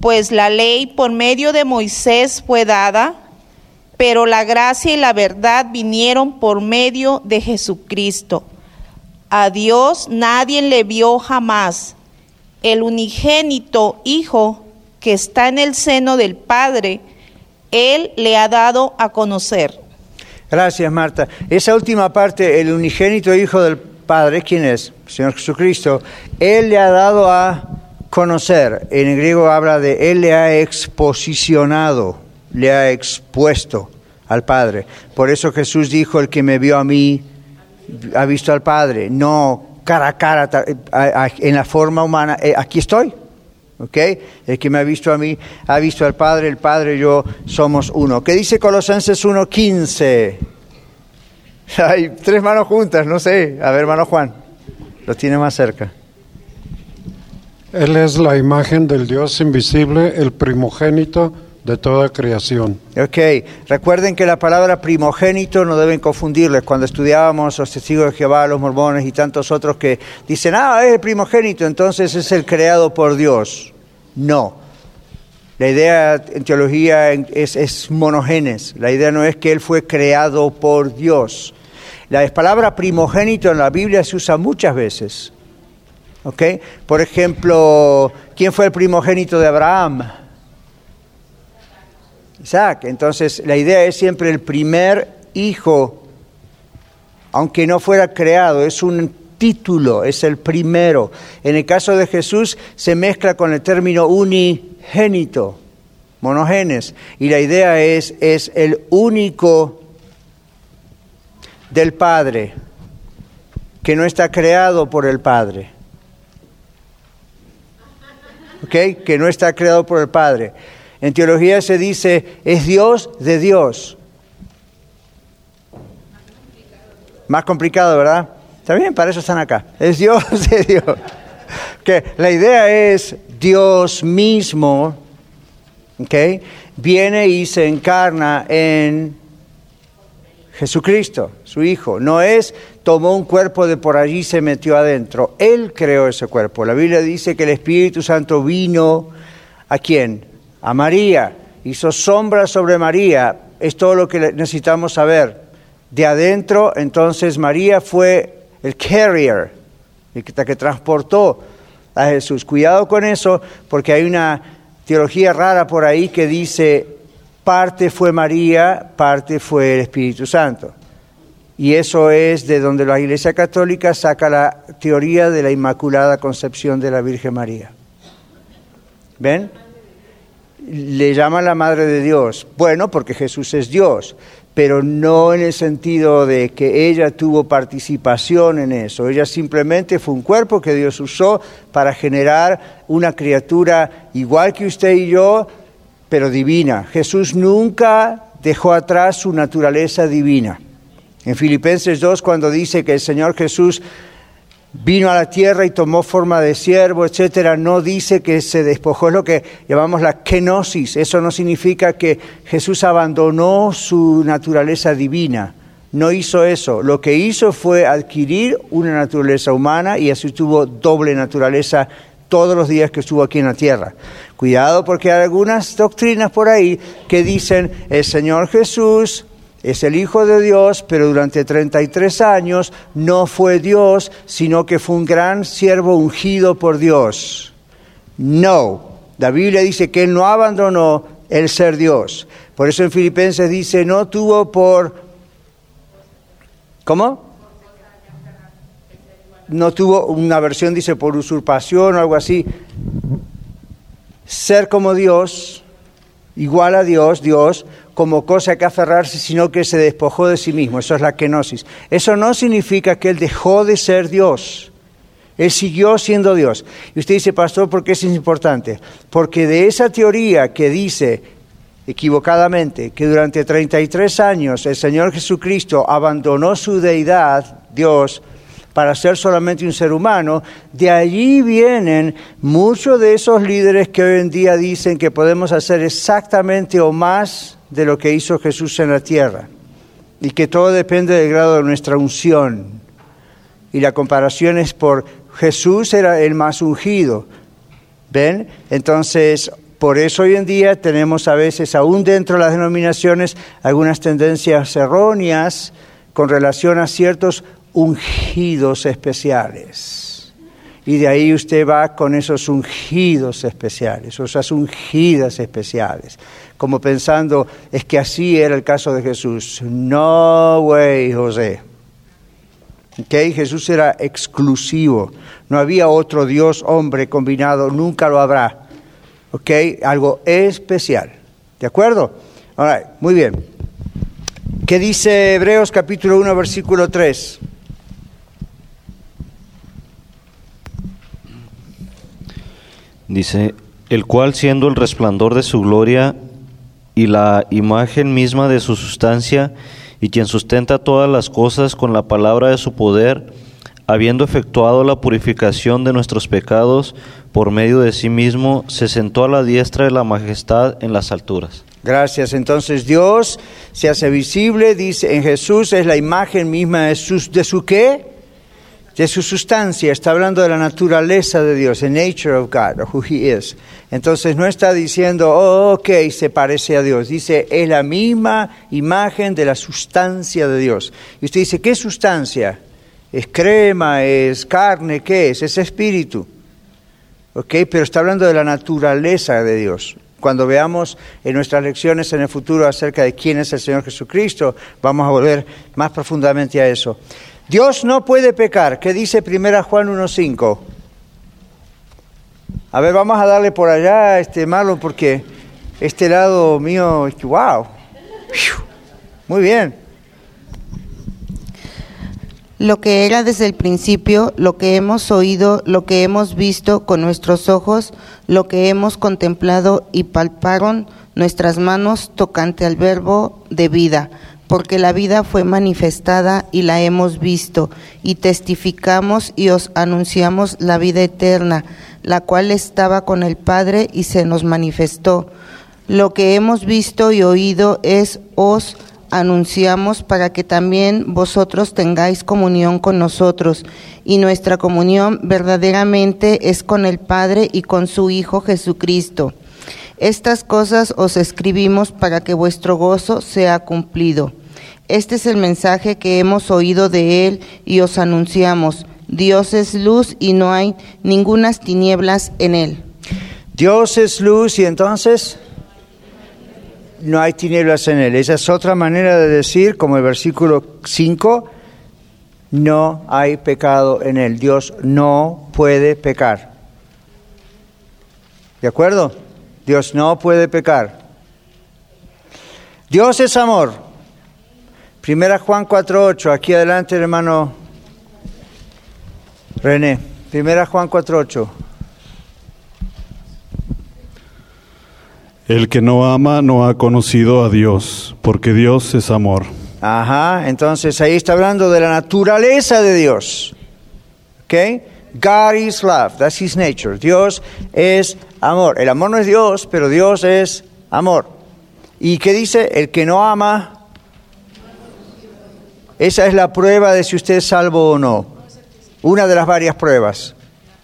pues la ley por medio de Moisés fue dada, pero la gracia y la verdad vinieron por medio de Jesucristo. A Dios nadie le vio jamás. El unigénito Hijo que está en el seno del Padre, Él le ha dado a conocer. Gracias, Marta. Esa última parte, el unigénito Hijo del Padre, ¿quién es? Señor Jesucristo. Él le ha dado a conocer. En griego habla de Él le ha exposicionado, le ha expuesto al Padre. Por eso Jesús dijo, el que me vio a mí, ha visto al Padre. No cara a cara, en la forma humana. Eh, aquí estoy. ¿Ok? El que me ha visto a mí, ha visto al Padre, el Padre y yo somos uno. ¿Qué dice Colosenses 1.15? Hay tres manos juntas, no sé. A ver, hermano Juan, lo tiene más cerca. Él es la imagen del Dios invisible, el primogénito de toda creación. Ok, recuerden que la palabra primogénito no deben confundirles. Cuando estudiábamos los testigos de Jehová, los mormones y tantos otros que dicen, ah, es el primogénito, entonces es el creado por Dios. No. La idea en teología es, es. La idea no es que Él fue creado por Dios. La palabra primogénito en la Biblia se usa muchas veces. Por ejemplo, ¿quién fue el primogénito de Abraham? Isaac. Entonces, la idea es siempre el primer hijo, aunque no fuera creado, es un título, es el primero. En el caso de Jesús se mezcla con el término unigénito, monogenes, y la idea es, es el único del Padre, que no está creado por el Padre que no está creado por el Padre. En teología se dice, es Dios de Dios. Más complicado, ¿verdad? Bien, para eso están acá. Es Dios de Dios. Que la idea es Dios mismo, ¿okay? Viene y se encarna en Jesucristo, su Hijo. No es tomó un cuerpo de por allí y se metió adentro. Él creó ese cuerpo. La Biblia dice que el Espíritu Santo vino a quién? A María. Hizo sombra sobre María. Es todo lo que necesitamos saber. De adentro, entonces María fue el carrier, el que transportó a Jesús. Cuidado con eso, porque hay una teología rara por ahí que dice, parte fue María, parte fue el Espíritu Santo. Y eso es de donde la Iglesia Católica saca la teoría de la Inmaculada Concepción de la Virgen María. ¿Ven? Le llaman la Madre de Dios. Bueno, porque Jesús es Dios, pero no en el sentido de que ella tuvo participación en eso. Ella simplemente fue un cuerpo que Dios usó para generar una criatura igual que usted y yo, pero divina. Jesús nunca dejó atrás su naturaleza divina. En Filipenses 2, cuando dice que el Señor Jesús vino a la tierra y tomó forma de siervo, etcétera, no dice que se despojó, es lo que llamamos la kenosis. Eso no significa que Jesús abandonó su naturaleza divina. No hizo eso. Lo que hizo fue adquirir una naturaleza humana y así tuvo doble naturaleza todos los días que estuvo aquí en la tierra. Cuidado porque hay algunas doctrinas por ahí que dicen el Señor Jesús es el Hijo de Dios, pero durante 33 años no fue Dios, sino que fue un gran siervo ungido por Dios. No, la Biblia dice que Él no abandonó el ser Dios. Por eso en Filipenses dice, no tuvo por... ¿Cómo? No tuvo, una versión dice por usurpación o algo así. Ser como Dios, igual a Dios, Dios, como cosa que aferrarse, sino que se despojó de sí mismo. Eso es la kenosis. Eso no significa que él dejó de ser Dios. Él siguió siendo Dios. Y usted dice, pastor, ¿por qué es importante? Porque de esa teoría que dice equivocadamente que durante 33 años el Señor Jesucristo abandonó su deidad, Dios, para ser solamente un ser humano, de allí vienen muchos de esos líderes que hoy en día dicen que podemos hacer exactamente o más de lo que hizo Jesús en la tierra y que todo depende del grado de nuestra unción. Y la comparación es por Jesús era el más ungido. ¿Ven? Entonces, por eso hoy en día tenemos a veces, aún dentro de las denominaciones, algunas tendencias erróneas con relación a ciertos ungidos especiales. Y de ahí usted va con esos ungidos especiales, esas ungidas especiales como pensando, es que así era el caso de Jesús. No way, José. Okay, Jesús era exclusivo. No había otro Dios, hombre combinado, nunca lo habrá. Okay, algo especial. ¿De acuerdo? Ahora, muy bien. ¿Qué dice Hebreos capítulo 1, versículo 3? Dice, el cual siendo el resplandor de su gloria y la imagen misma de su sustancia, y quien sustenta todas las cosas con la palabra de su poder, habiendo efectuado la purificación de nuestros pecados por medio de sí mismo, se sentó a la diestra de la majestad en las alturas. Gracias. Entonces Dios se hace visible, dice en Jesús es la imagen misma de su, de su qué? De su sustancia, está hablando de la naturaleza de Dios, the nature of God, who He is. Entonces no está diciendo, oh, ok, se parece a Dios. Dice, es la misma imagen de la sustancia de Dios. Y usted dice, ¿qué sustancia? ¿Es crema? ¿Es carne? ¿Qué es? Es espíritu. Ok, pero está hablando de la naturaleza de Dios. Cuando veamos en nuestras lecciones en el futuro acerca de quién es el Señor Jesucristo, vamos a volver más profundamente a eso. Dios no puede pecar. ¿Qué dice 1 Juan 1.5? A ver, vamos a darle por allá, este malo, porque este lado mío, wow. Muy bien. Lo que era desde el principio, lo que hemos oído, lo que hemos visto con nuestros ojos, lo que hemos contemplado y palparon nuestras manos tocante al verbo de vida porque la vida fue manifestada y la hemos visto, y testificamos y os anunciamos la vida eterna, la cual estaba con el Padre y se nos manifestó. Lo que hemos visto y oído es os anunciamos para que también vosotros tengáis comunión con nosotros, y nuestra comunión verdaderamente es con el Padre y con su Hijo Jesucristo. Estas cosas os escribimos para que vuestro gozo sea cumplido. Este es el mensaje que hemos oído de Él y os anunciamos, Dios es luz y no hay ningunas tinieblas en él. Dios es luz y entonces no hay tinieblas en él. Esa es otra manera de decir, como el versículo 5, no hay pecado en él. Dios no puede pecar. ¿De acuerdo? Dios no puede pecar. Dios es amor. Primera Juan 4.8, aquí adelante hermano René. Primera Juan 4.8. El que no ama no ha conocido a Dios, porque Dios es amor. Ajá, entonces ahí está hablando de la naturaleza de Dios. ¿Ok? God is love, that's his nature. Dios es amor. El amor no es Dios, pero Dios es amor. ¿Y qué dice? El que no ama, esa es la prueba de si usted es salvo o no. Una de las varias pruebas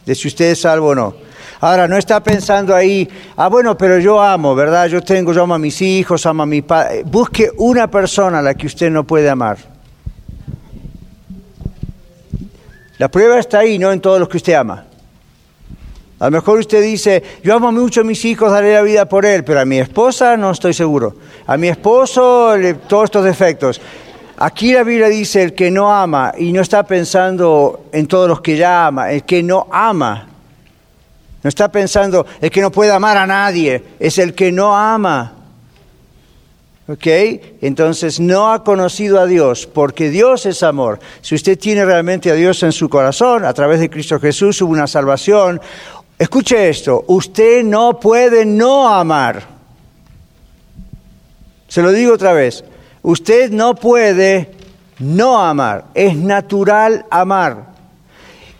de si usted es salvo o no. Ahora, no está pensando ahí, ah, bueno, pero yo amo, ¿verdad? Yo tengo, yo amo a mis hijos, amo a mi padre. Busque una persona a la que usted no puede amar. La prueba está ahí, no en todos los que usted ama. A lo mejor usted dice, yo amo mucho a mis hijos, daré la vida por él, pero a mi esposa no estoy seguro. A mi esposo, todos estos defectos. Aquí la Biblia dice, el que no ama, y no está pensando en todos los que ya ama, el que no ama no está pensando el que no puede amar a nadie, es el que no ama. ¿Ok? Entonces no ha conocido a Dios porque Dios es amor. Si usted tiene realmente a Dios en su corazón, a través de Cristo Jesús hubo una salvación. Escuche esto, usted no puede no amar. Se lo digo otra vez, usted no puede no amar, es natural amar.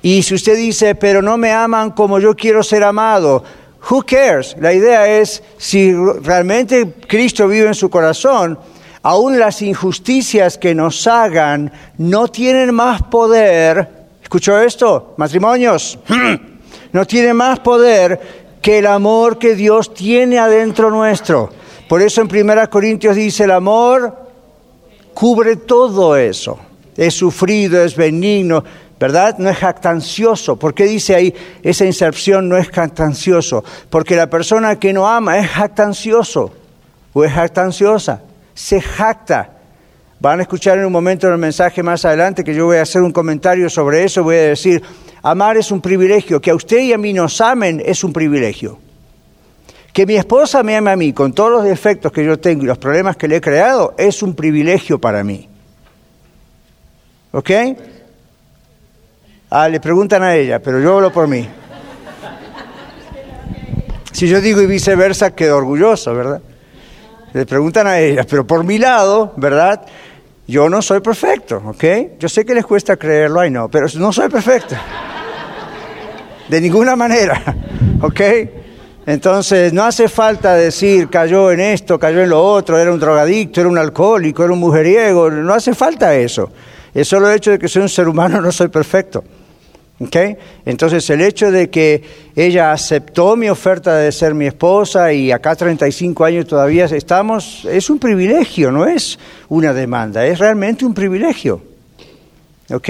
Y si usted dice, pero no me aman como yo quiero ser amado, who cares? La idea es, si realmente Cristo vive en su corazón, aún las injusticias que nos hagan no tienen más poder, ¿escuchó esto? Matrimonios, no tienen más poder que el amor que Dios tiene adentro nuestro. Por eso en 1 Corintios dice, el amor cubre todo eso. Es sufrido, es benigno, ¿verdad? No es jactancioso. ¿Por qué dice ahí esa inserción no es jactancioso? Porque la persona que no ama es jactancioso o es jactanciosa, se jacta. Van a escuchar en un momento en el mensaje más adelante que yo voy a hacer un comentario sobre eso, voy a decir, amar es un privilegio, que a usted y a mí nos amen es un privilegio. Que mi esposa me ame a mí con todos los defectos que yo tengo y los problemas que le he creado es un privilegio para mí. ¿Ok? Ah, le preguntan a ella, pero yo hablo por mí. Si yo digo y viceversa, quedo orgulloso, ¿verdad? Le preguntan a ella, pero por mi lado, ¿verdad? Yo no soy perfecto, ¿ok? Yo sé que les cuesta creerlo, ay no, pero no soy perfecto. De ninguna manera, ¿ok? Entonces, no hace falta decir cayó en esto, cayó en lo otro, era un drogadicto, era un alcohólico, era un mujeriego, no hace falta eso. Es solo el hecho de que soy un ser humano, no soy perfecto. Okay? Entonces el hecho de que ella aceptó mi oferta de ser mi esposa y acá 35 años todavía estamos, es un privilegio, no es una demanda, es realmente un privilegio. ¿Ok?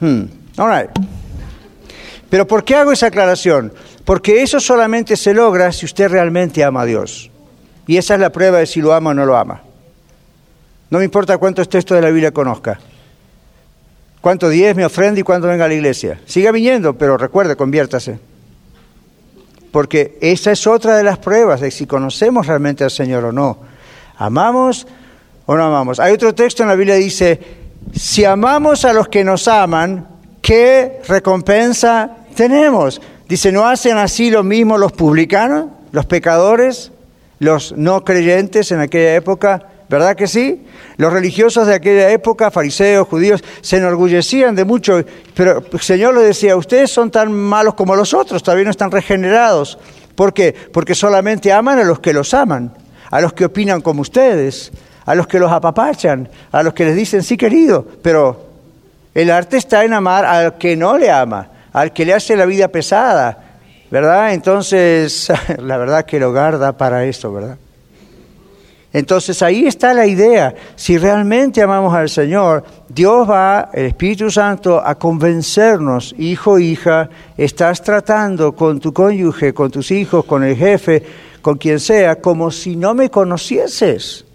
Hmm. All right. Pero ¿por qué hago esa aclaración? Porque eso solamente se logra si usted realmente ama a Dios. Y esa es la prueba de si lo ama o no lo ama. No me importa cuántos textos de la Biblia conozca cuánto diez me ofrenda y cuánto venga a la iglesia. Siga viniendo, pero recuerde, conviértase. Porque esa es otra de las pruebas de si conocemos realmente al Señor o no. ¿Amamos o no amamos? Hay otro texto en la Biblia que dice, si amamos a los que nos aman, ¿qué recompensa tenemos? Dice, ¿no hacen así lo mismo los publicanos, los pecadores, los no creyentes en aquella época? ¿Verdad que sí? Los religiosos de aquella época, fariseos, judíos, se enorgullecían de mucho, pero el Señor les decía, ustedes son tan malos como los otros, todavía no están regenerados. ¿Por qué? Porque solamente aman a los que los aman, a los que opinan como ustedes, a los que los apapachan, a los que les dicen sí querido, pero el arte está en amar al que no le ama, al que le hace la vida pesada, ¿verdad? Entonces, la verdad que el hogar da para esto, ¿verdad? Entonces ahí está la idea. Si realmente amamos al Señor, Dios va, el Espíritu Santo, a convencernos, hijo, hija, estás tratando con tu cónyuge, con tus hijos, con el jefe, con quien sea, como si no me conocieses.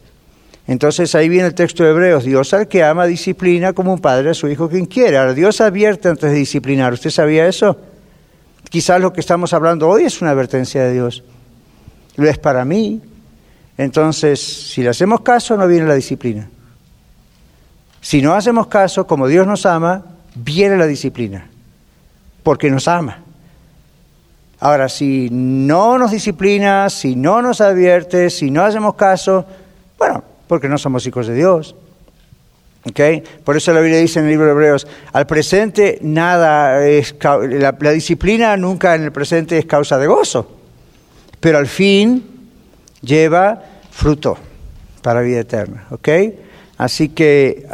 Entonces ahí viene el texto de Hebreos, Dios al que ama disciplina como un padre a su hijo quien quiere. Ahora Dios advierte antes de disciplinar, ¿usted sabía eso? Quizás lo que estamos hablando hoy es una advertencia de Dios. Lo es para mí, entonces, si le hacemos caso, no viene la disciplina. Si no hacemos caso, como Dios nos ama, viene la disciplina, porque nos ama. Ahora, si no nos disciplina, si no nos advierte, si no hacemos caso, bueno, porque no somos hijos de Dios. ¿Okay? Por eso la Biblia dice en el libro de Hebreos, al presente nada es, la, la disciplina nunca en el presente es causa de gozo, pero al fin lleva fruto para vida eterna. ¿Ok? Así que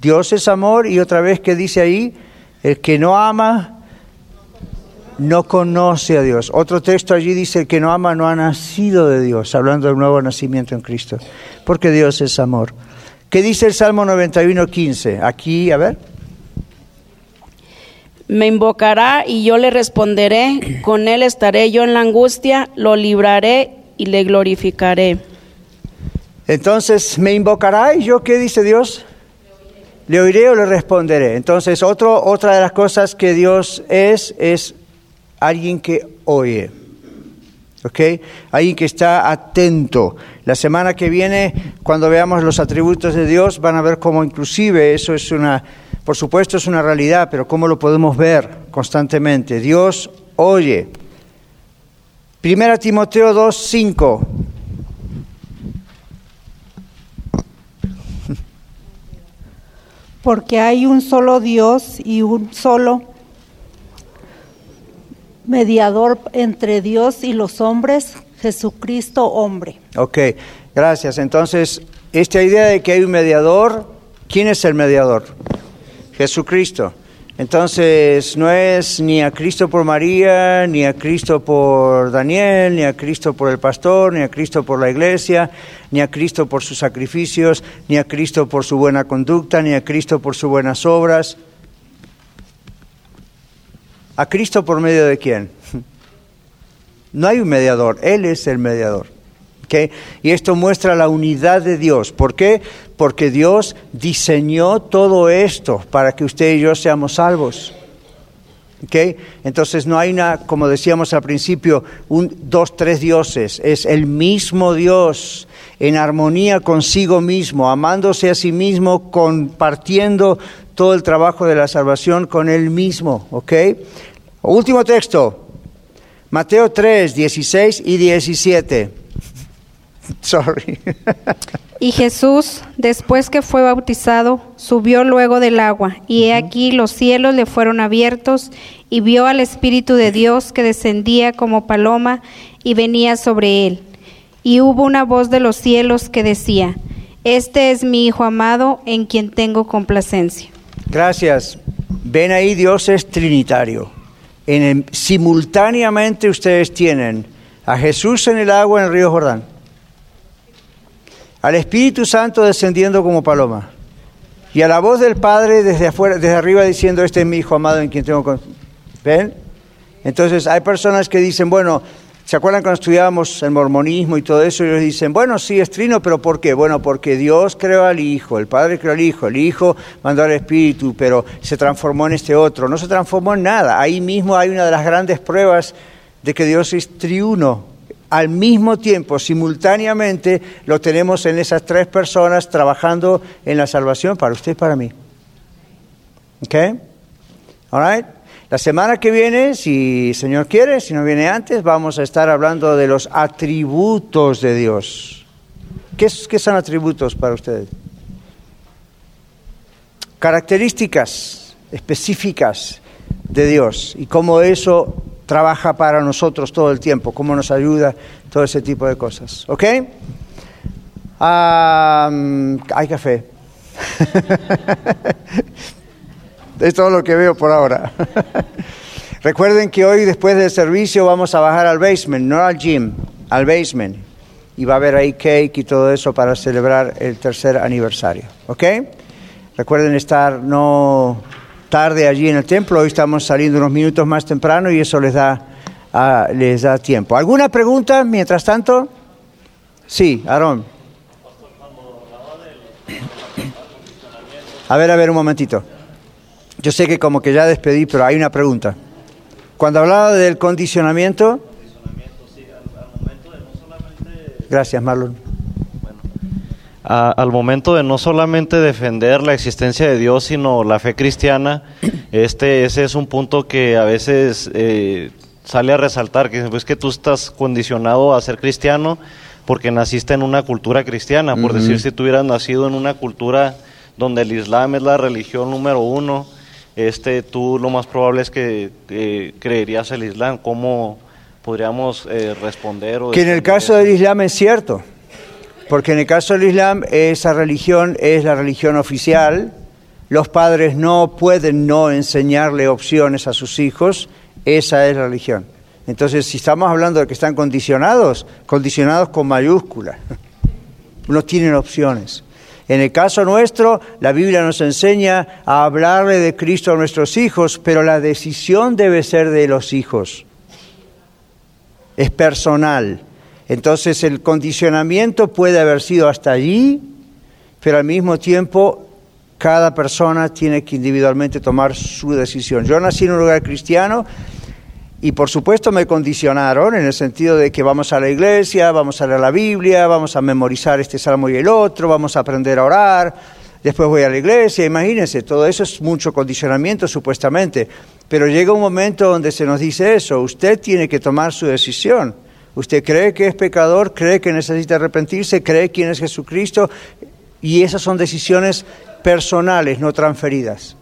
Dios es amor y otra vez que dice ahí, el que no ama no conoce a Dios. Otro texto allí dice, el que no ama no ha nacido de Dios, hablando del nuevo nacimiento en Cristo, porque Dios es amor. ¿Qué dice el Salmo 91, 15? Aquí, a ver. Me invocará y yo le responderé, con él estaré yo en la angustia, lo libraré y le glorificaré. Entonces, ¿me invocará y yo qué dice Dios? Le oiré o le responderé. Entonces, otro, otra de las cosas que Dios es, es alguien que oye. ¿Ok? Alguien que está atento. La semana que viene, cuando veamos los atributos de Dios, van a ver cómo inclusive eso es una, por supuesto es una realidad, pero cómo lo podemos ver constantemente. Dios oye. Primera Timoteo 2, 5. Porque hay un solo Dios y un solo mediador entre Dios y los hombres, Jesucristo hombre. Ok, gracias. Entonces, esta idea de que hay un mediador, ¿quién es el mediador? Jesucristo. Entonces, no es ni a Cristo por María, ni a Cristo por Daniel, ni a Cristo por el pastor, ni a Cristo por la iglesia, ni a Cristo por sus sacrificios, ni a Cristo por su buena conducta, ni a Cristo por sus buenas obras. ¿A Cristo por medio de quién? No hay un mediador, Él es el mediador. Y esto muestra la unidad de Dios. ¿Por qué? Porque Dios diseñó todo esto para que usted y yo seamos salvos. ¿Okay? Entonces no hay una, como decíamos al principio, dos, tres dioses. Es el mismo Dios en armonía consigo mismo, amándose a sí mismo, compartiendo todo el trabajo de la salvación con él mismo. ¿Ok? Último texto. Mateo 3, 16 y 17. Sorry. y Jesús, después que fue bautizado, subió luego del agua, y he aquí los cielos le fueron abiertos, y vio al Espíritu de Dios que descendía como paloma y venía sobre él. Y hubo una voz de los cielos que decía, Este es mi Hijo amado, en quien tengo complacencia. Gracias. Ven ahí, Dios es trinitario. En simultáneamente ustedes tienen a Jesús en el agua en el río Jordán al Espíritu Santo descendiendo como paloma y a la voz del Padre desde afuera, desde arriba diciendo, este es mi Hijo amado en quien tengo... Con... ¿Ven? Entonces hay personas que dicen, bueno, ¿se acuerdan cuando estudiábamos el mormonismo y todo eso? Ellos dicen, bueno, sí, es trino, pero ¿por qué? Bueno, porque Dios creó al Hijo, el Padre creó al Hijo, el Hijo mandó al Espíritu, pero se transformó en este otro. No se transformó en nada. Ahí mismo hay una de las grandes pruebas de que Dios es triuno al mismo tiempo, simultáneamente, lo tenemos en esas tres personas trabajando en la salvación para usted y para mí. ¿Ok? All La semana que viene, si el Señor quiere, si no viene antes, vamos a estar hablando de los atributos de Dios. ¿Qué, qué son atributos para ustedes? Características específicas de Dios y cómo eso trabaja para nosotros todo el tiempo, cómo nos ayuda, todo ese tipo de cosas. ¿Ok? hay café. es todo lo que veo por ahora. Recuerden que hoy después del servicio vamos a bajar al basement, no al gym, al basement. y va a haber ahí cake y todo eso para celebrar el tercer aniversario. ¿Ok? Recuerden estar no tarde allí en el templo, hoy estamos saliendo unos minutos más temprano y eso les da, ah, les da tiempo. ¿Alguna pregunta mientras tanto? Sí, Aarón. A ver, a ver, un momentito. Yo sé que como que ya despedí, pero hay una pregunta. Cuando hablaba del condicionamiento... Gracias, Marlon. Al momento de no solamente defender la existencia de Dios, sino la fe cristiana, este, ese es un punto que a veces eh, sale a resaltar, que es pues, que tú estás condicionado a ser cristiano porque naciste en una cultura cristiana, por decir, si tú hubieras nacido en una cultura donde el Islam es la religión número uno, este, tú lo más probable es que creerías el Islam. ¿Cómo podríamos eh, responder? que en el caso del Islam es cierto, porque en el caso del Islam esa religión es la religión oficial, los padres no pueden no enseñarle opciones a sus hijos, esa es la religión. Entonces, si estamos hablando de que están condicionados, condicionados con mayúsculas, no tienen opciones. En el caso nuestro, la Biblia nos enseña a hablarle de Cristo a nuestros hijos, pero la decisión debe ser de los hijos. Es personal. Entonces el condicionamiento puede haber sido hasta allí, pero al mismo tiempo cada persona tiene que individualmente tomar su decisión. Yo nací en un lugar cristiano y por supuesto me condicionaron en el sentido de que vamos a la iglesia, vamos a leer la Biblia, vamos a memorizar este salmo y el otro, vamos a aprender a orar, después voy a la iglesia, imagínense, todo eso es mucho condicionamiento supuestamente, pero llega un momento donde se nos dice eso, usted tiene que tomar su decisión. Usted cree que es pecador, cree que necesita arrepentirse, cree quién es Jesucristo, y esas son decisiones personales, no transferidas.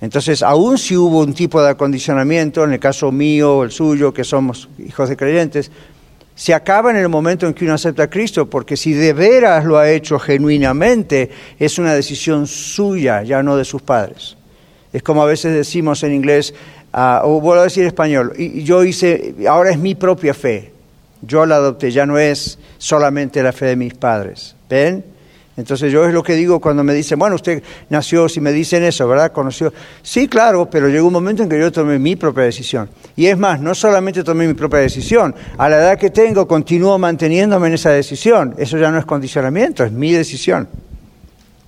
Entonces, aun si hubo un tipo de acondicionamiento, en el caso mío o el suyo, que somos hijos de creyentes, se acaba en el momento en que uno acepta a Cristo, porque si de veras lo ha hecho genuinamente, es una decisión suya, ya no de sus padres. Es como a veces decimos en inglés, uh, o vuelvo a decir español, y yo hice, ahora es mi propia fe, yo la adopté, ya no es solamente la fe de mis padres. ¿Ven? Entonces yo es lo que digo cuando me dicen, bueno, usted nació, si me dicen eso, ¿verdad? Conoció. Sí, claro, pero llegó un momento en que yo tomé mi propia decisión. Y es más, no solamente tomé mi propia decisión, a la edad que tengo continúo manteniéndome en esa decisión. Eso ya no es condicionamiento, es mi decisión.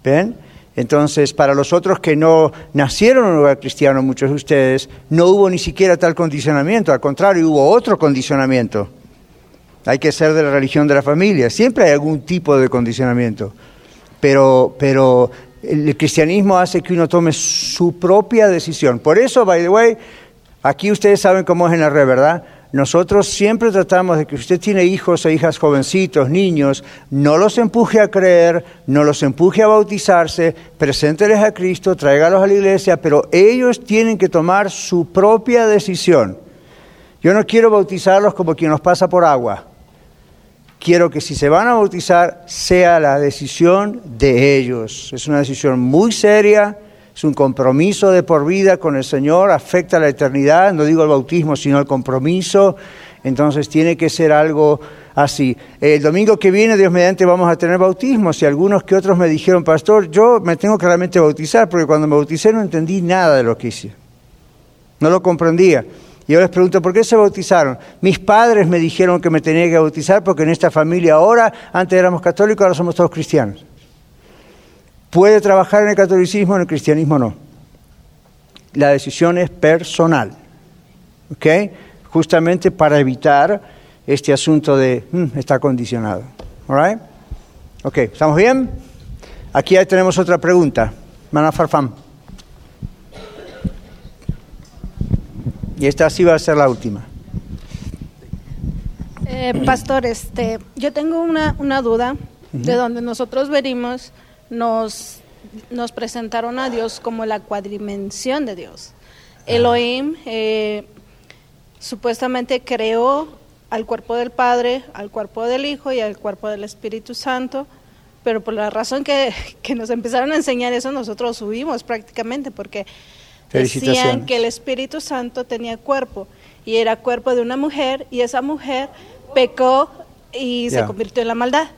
¿Ven? Entonces, para los otros que no nacieron en un lugar cristiano, muchos de ustedes, no hubo ni siquiera tal condicionamiento, al contrario, hubo otro condicionamiento. Hay que ser de la religión de la familia, siempre hay algún tipo de condicionamiento pero, pero el cristianismo hace que uno tome su propia decisión. Por eso, by the way, aquí ustedes saben cómo es en la red, ¿verdad? Nosotros siempre tratamos de que usted tiene hijos o hijas jovencitos, niños, no los empuje a creer, no los empuje a bautizarse, presénteles a Cristo, tráigalos a la iglesia, pero ellos tienen que tomar su propia decisión. Yo no quiero bautizarlos como quien nos pasa por agua quiero que si se van a bautizar sea la decisión de ellos. Es una decisión muy seria, es un compromiso de por vida con el Señor, afecta a la eternidad, no digo el bautismo, sino el compromiso. Entonces tiene que ser algo así. El domingo que viene, Dios mediante, vamos a tener bautismos y algunos que otros me dijeron, pastor, yo me tengo que realmente bautizar porque cuando me bauticé no entendí nada de lo que hice. No lo comprendía. Y yo les pregunto, ¿por qué se bautizaron? Mis padres me dijeron que me tenía que bautizar porque en esta familia ahora, antes éramos católicos, ahora somos todos cristianos. Puede trabajar en el catolicismo, en el cristianismo no. La decisión es personal. ¿Ok? Justamente para evitar este asunto de mm, está condicionado. ¿All right? Ok, ¿estamos bien? Aquí tenemos otra pregunta. Mana Farfam. Y esta sí va a ser la última. Eh, pastor, este, yo tengo una, una duda. De donde nosotros venimos, nos, nos presentaron a Dios como la cuadrimensión de Dios. Elohim eh, supuestamente creó al cuerpo del Padre, al cuerpo del Hijo y al cuerpo del Espíritu Santo, pero por la razón que, que nos empezaron a enseñar eso, nosotros subimos prácticamente, porque decían que el Espíritu Santo tenía cuerpo y era cuerpo de una mujer y esa mujer pecó y se convirtió en la maldad.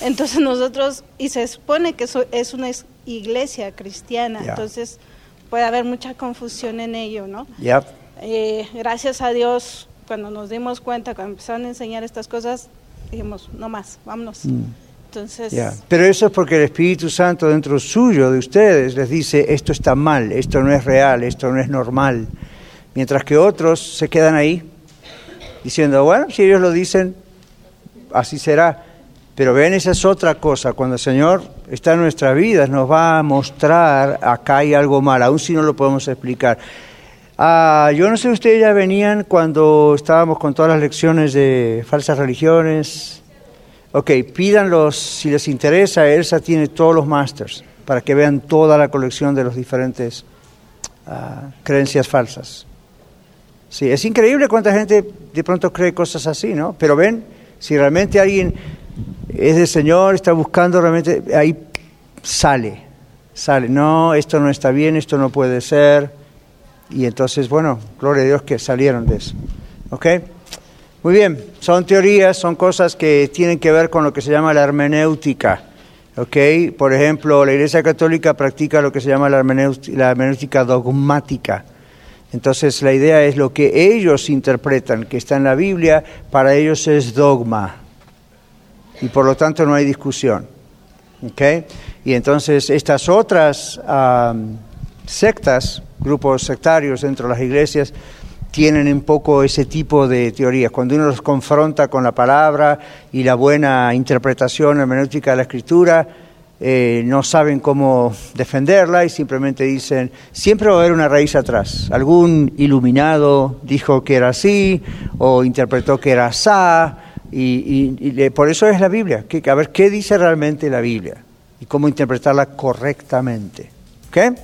Entonces nosotros, y se supone que eso es una es- iglesia cristiana, entonces puede haber mucha confusión en ello, ¿no? Yep. Eh, gracias a Dios, cuando nos dimos cuenta, cuando empezaron a enseñar estas cosas, dijimos, no más, vámonos. Mm. Entonces, Ya. Pero eso es porque el Espíritu Santo dentro suyo, de ustedes, les dice, esto está mal, esto no es real, esto no es normal. Mientras que otros se quedan ahí, diciendo, bueno, si ellos lo dicen, así será. Pero ven, esa es otra cosa. Cuando el Señor está en nuestras vidas, nos va a mostrar, acá hay algo mal, aun si no lo podemos explicar. Ah, yo no sé, ustedes ya venían cuando estábamos con todas las lecciones de falsas religiones. Ok, pídanlos si les interesa. Elsa tiene todos los masters para que vean toda la colección de los diferentes ah, creencias falsas. Sí, es increíble cuánta gente de pronto cree cosas así, ¿no? Pero ven, si realmente alguien es del Señor, está buscando realmente, ahí sale, sale. No, esto no está bien, esto no puede ser. Y entonces, bueno, gloria a Dios que salieron de eso. ¿Ok? Muy bien, son teorías, son cosas que tienen que ver con lo que se llama la hermenéutica. ¿Ok? Por ejemplo, la Iglesia Católica practica lo que se llama la hermenéutica, la hermenéutica dogmática. Entonces, la idea es lo que ellos interpretan, que está en la Biblia, para ellos es dogma. Y por lo tanto no hay discusión. Y entonces, estas otras sectas, grupos sectarios dentro de las iglesias, tienen un poco ese tipo de teorías. Cuando uno los confronta con la palabra y la buena interpretación hermenéutica de la escritura, eh, no saben cómo defenderla y simplemente dicen, siempre va a haber una raíz atrás. Algún iluminado dijo que era así o interpretó que era asá y, por eso es la Biblia. Que, a ver, ¿qué dice realmente la Biblia? Y cómo interpretarla correctamente. ¿Ok?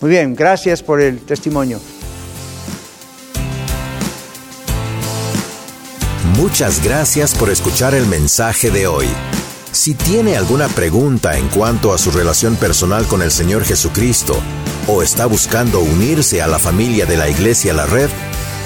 Muy bien, gracias por el testimonio. Muchas gracias por escuchar el mensaje de hoy. Si tiene alguna pregunta en cuanto a su relación personal con el Señor Jesucristo o está buscando unirse a la familia de la Iglesia La Red,